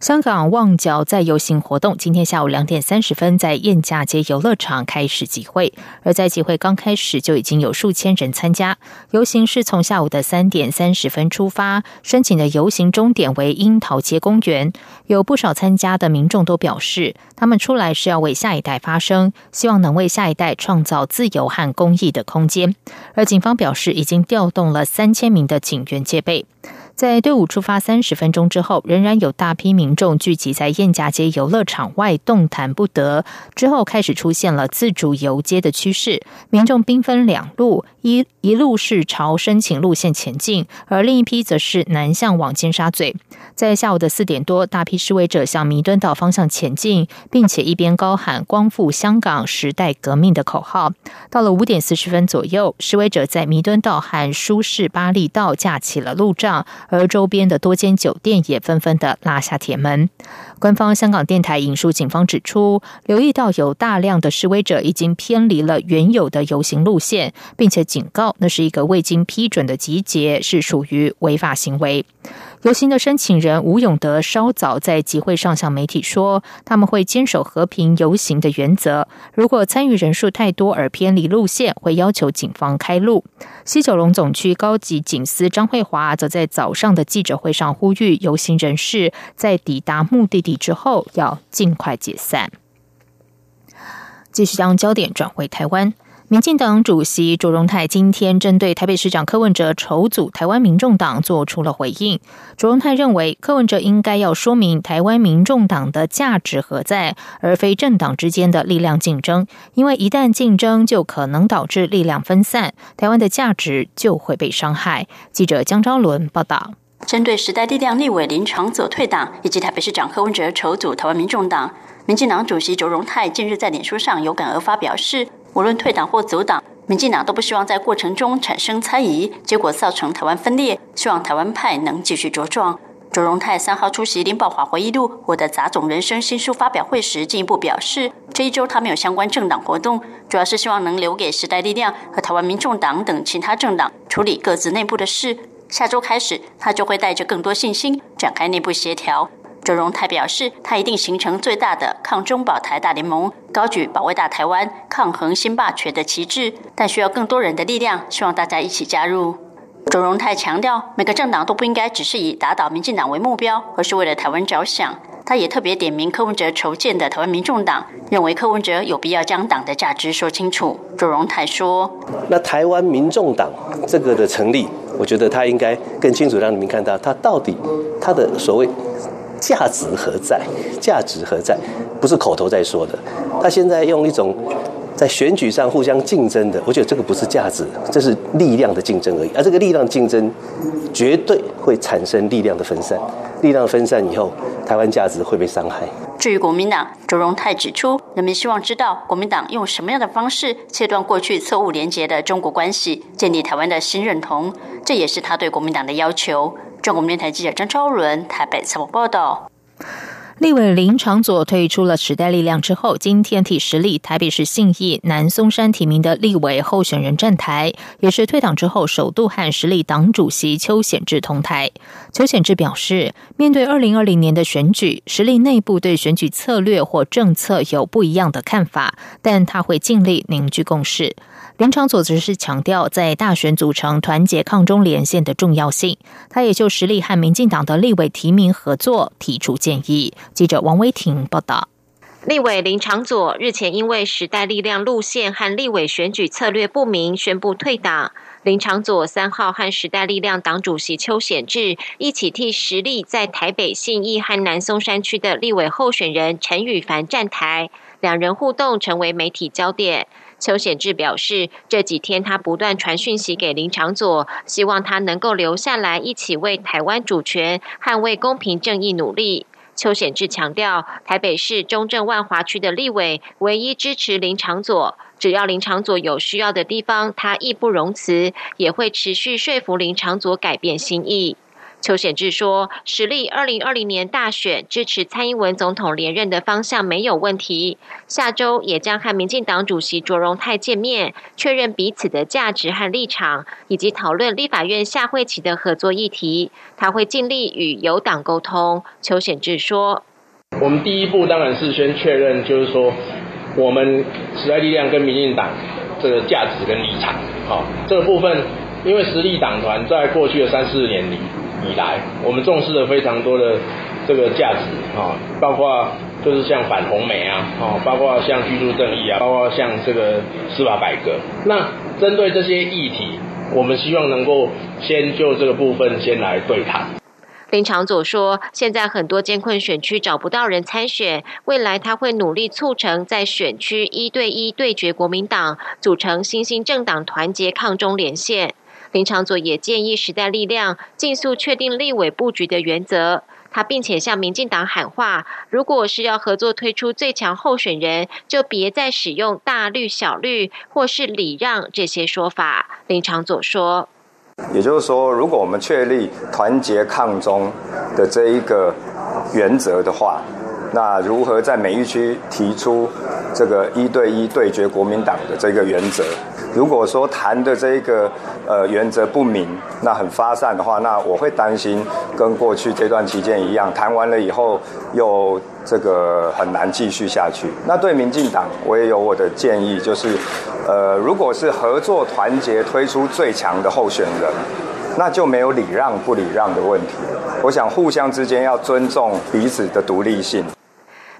香港旺角在游行活动今天下午两点三十分在燕架街游乐场开始集会，而在集会刚开始就已经有数千人参加。游行是从下午的三点三十分出发，申请的游行终点为樱桃街公园。有不少参加的民众都表示，他们出来是要为下一代发声，希望能为下一代创造自由和公益的空间。而警方表示，已经调动了三千名的警员戒备。在队伍出发三十分钟之后，仍然有大批民众聚集在燕家街游乐场外，动弹不得。之后开始出现了自主游街的趋势，民众兵分两路，一一路是朝申请路线前进，而另一批则是南向往尖沙咀。在下午的四点多，大批示威者向弥敦道方向前进，并且一边高喊“光复香港，时代革命”的口号。到了五点四十分左右，示威者在弥敦道和舒适巴利道架起了路障。而周边的多间酒店也纷纷的拉下铁门。官方香港电台引述警方指出，留意到有大量的示威者已经偏离了原有的游行路线，并且警告那是一个未经批准的集结，是属于违法行为。游行的申请人吴永德稍早在集会上向媒体说，他们会坚守和平游行的原则。如果参与人数太多而偏离路线，会要求警方开路。西九龙总区高级警司张慧华则在早上的记者会上呼吁游行人士在抵达目的地之后要尽快解散。继续将焦点转回台湾。民进党主席卓荣泰今天针对台北市长柯文哲筹组台湾民众党做出了回应。卓荣泰认为，柯文哲应该要说明台湾民众党的价值何在，而非政党之间的力量竞争。因为一旦竞争，就可能导致力量分散，台湾的价值就会被伤害。记者江昭伦报道。针对时代力量立委林长佐退党，以及台北市长柯文哲筹组台湾民众党，民进党主席卓荣泰近日在脸书上有感而发表示。无论退党或组党，民进党都不希望在过程中产生猜疑，结果造成台湾分裂。希望台湾派能继续茁壮。卓荣泰三号出席林宝华回忆录《我的杂种人生》新书发表会时，进一步表示，这一周他没有相关政党活动，主要是希望能留给时代力量和台湾民众党等其他政党处理各自内部的事。下周开始，他就会带着更多信心展开内部协调。周荣泰表示，他一定形成最大的抗中保台大联盟，高举保卫大台湾、抗衡新霸权的旗帜，但需要更多人的力量，希望大家一起加入。周荣泰强调，每个政党都不应该只是以打倒民进党为目标，而是为了台湾着想。他也特别点名柯文哲筹建的台湾民众党，认为柯文哲有必要将党的价值说清楚。周荣泰说：“那台湾民众党这个的成立，我觉得他应该更清楚让你们看到，他到底他的所谓。”价值何在？价值何在？不是口头在说的。他现在用一种在选举上互相竞争的，我觉得这个不是价值，这是力量的竞争而已。而这个力量竞争绝对会产生力量的分散。力量分散以后，台湾价值会被伤害。至于国民党，周荣泰指出，人民希望知道国民党用什么样的方式切断过去错误连结的中国关系，建立台湾的新认同。这也是他对国民党的要求。中国电台记者张超伦台北采访报道。立委林长佐退出了时代力量之后，今天替实力台北市信义南松山提名的立委候选人站台，也是退党之后首度和实力党主席邱显志同台。邱显志表示，面对二零二零年的选举，实力内部对选举策略或政策有不一样的看法，但他会尽力凝聚共识。林长佐则是强调，在大选组成团结抗中连线的重要性。他也就实力和民进党的立委提名合作提出建议。记者王威婷报道。立委林长佐日前因为时代力量路线和立委选举策略不明，宣布退党。林长佐三号和时代力量党主席邱显智一起替实力在台北信义和南松山区的立委候选人陈宇凡站台，两人互动成为媒体焦点。邱显志表示，这几天他不断传讯息给林长佐，希望他能够留下来，一起为台湾主权、捍卫公平正义努力。邱显志强调，台北市中正万华区的立委唯一支持林长佐，只要林长佐有需要的地方，他义不容辞，也会持续说服林长佐改变心意。邱显志说：“实力二零二零年大选支持蔡英文总统连任的方向没有问题。下周也将和民进党主席卓荣泰见面，确认彼此的价值和立场，以及讨论立法院下会期的合作议题。他会尽力与有党沟通。”邱显志说：“我们第一步当然是先确认，就是说我们时代力量跟民进党这个价值跟立场。好，这个部分，因为实力党团在过去的三四年里。”以来，我们重视了非常多的这个价值啊，包括就是像反红媒啊，哦，包括像居住正义啊，包括像这个司法改革。那针对这些议题，我们希望能够先就这个部分先来对谈。林长佐说，现在很多监困选区找不到人参选，未来他会努力促成在选区一对一对决国民党，组成新兴政党团结抗中连线。林长佐也建议时代力量尽速确定立委布局的原则。他并且向民进党喊话：如果是要合作推出最强候选人，就别再使用大绿、小绿或是礼让这些说法。林长佐说：“也就是说，如果我们确立团结抗中的这一个原则的话，那如何在每一区提出这个一对一对决国民党的这个原则？”如果说谈的这一个呃原则不明，那很发散的话，那我会担心跟过去这段期间一样，谈完了以后又这个很难继续下去。那对民进党，我也有我的建议，就是呃，如果是合作团结推出最强的候选人，那就没有礼让不礼让的问题。我想互相之间要尊重彼此的独立性。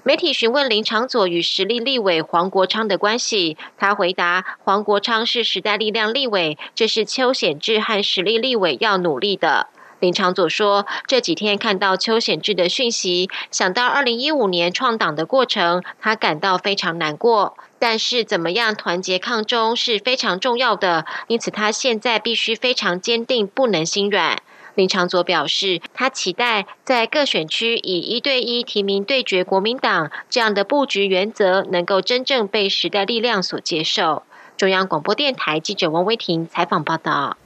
媒体询问林长佐与实力立委黄国昌的关系，他回答：黄国昌是时代力量立委，这是邱显志和实力立委要努力的。林长佐说：这几天看到邱显志的讯息，想到二零一五年创党的过程，他感到非常难过。但是怎么样团结抗中是非常重要的，因此他现在必须非常坚定，不能心软。林长佐表示，他期待在各选区以一对一提名对决国民党这样的布局原则，能够真正被时代力量所接受。中央广播电台记者王威婷采访报道。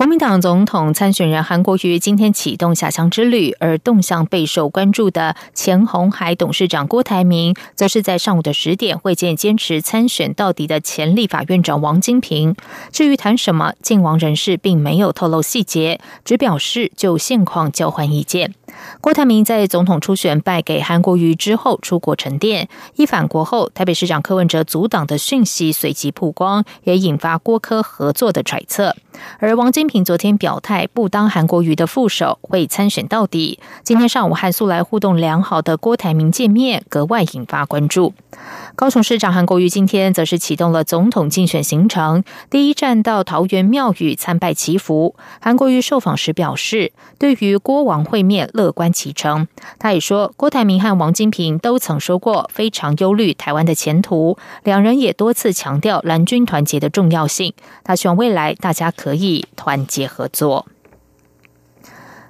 国民党总统参选人韩国瑜今天启动下乡之旅，而动向备受关注的前红海董事长郭台铭，则是在上午的十点会见坚持参选到底的前立法院长王金平。至于谈什么，靖王人士并没有透露细节，只表示就现况交换意见。郭台铭在总统初选败给韩国瑜之后出国沉淀，一返国后，台北市长柯文哲阻挡的讯息随即曝光，也引发郭科合作的揣测。而王金平昨天表态不当韩国瑜的副手，会参选到底。今天上午和素来互动良好的郭台铭见面，格外引发关注。高雄市长韩国瑜今天则是启动了总统竞选行程，第一站到桃园庙宇参拜祈福。韩国瑜受访时表示，对于郭王会面乐观其成。他也说，郭台铭和王金平都曾说过非常忧虑台湾的前途，两人也多次强调蓝军团结的重要性。他希望未来大家可以团团结合作。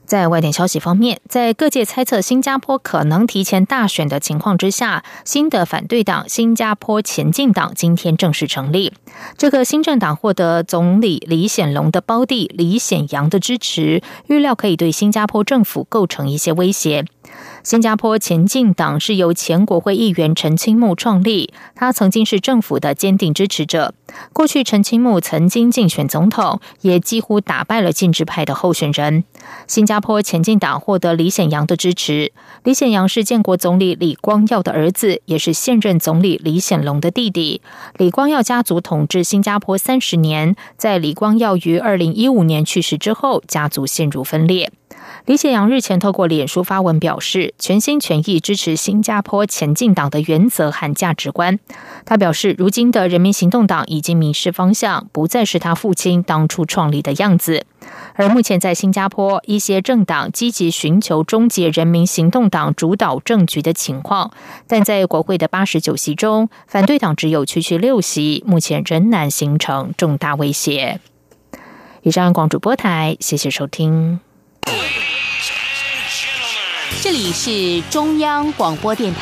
在外电消息方面，在各界猜测新加坡可能提前大选的情况之下，新的反对党新加坡前进党今天正式成立。这个新政党获得总理李显龙的胞弟李显阳的支持，预料可以对新加坡政府构成一些威胁。新加坡前进党是由前国会议员陈清木创立，他曾经是政府的坚定支持者。过去，陈清木曾经竞选总统，也几乎打败了建制派的候选人。新加坡前进党获得李显阳的支持。李显阳是建国总理李光耀的儿子，也是现任总理李显龙的弟弟。李光耀家族统治新加坡三十年，在李光耀于二零一五年去世之后，家族陷入分裂。李显阳日前透过脸书发文表示，全心全意支持新加坡前进党的原则和价值观。他表示，如今的人民行动党已经迷失方向，不再是他父亲当初创立的样子。而目前在新加坡，一些政党积极寻求终结人民行动党主导政局的情况，但在国会的八十九席中，反对党只有区区六席，目前仍难形成重大威胁。以上广主播台，谢谢收听。这里是中央广播电台。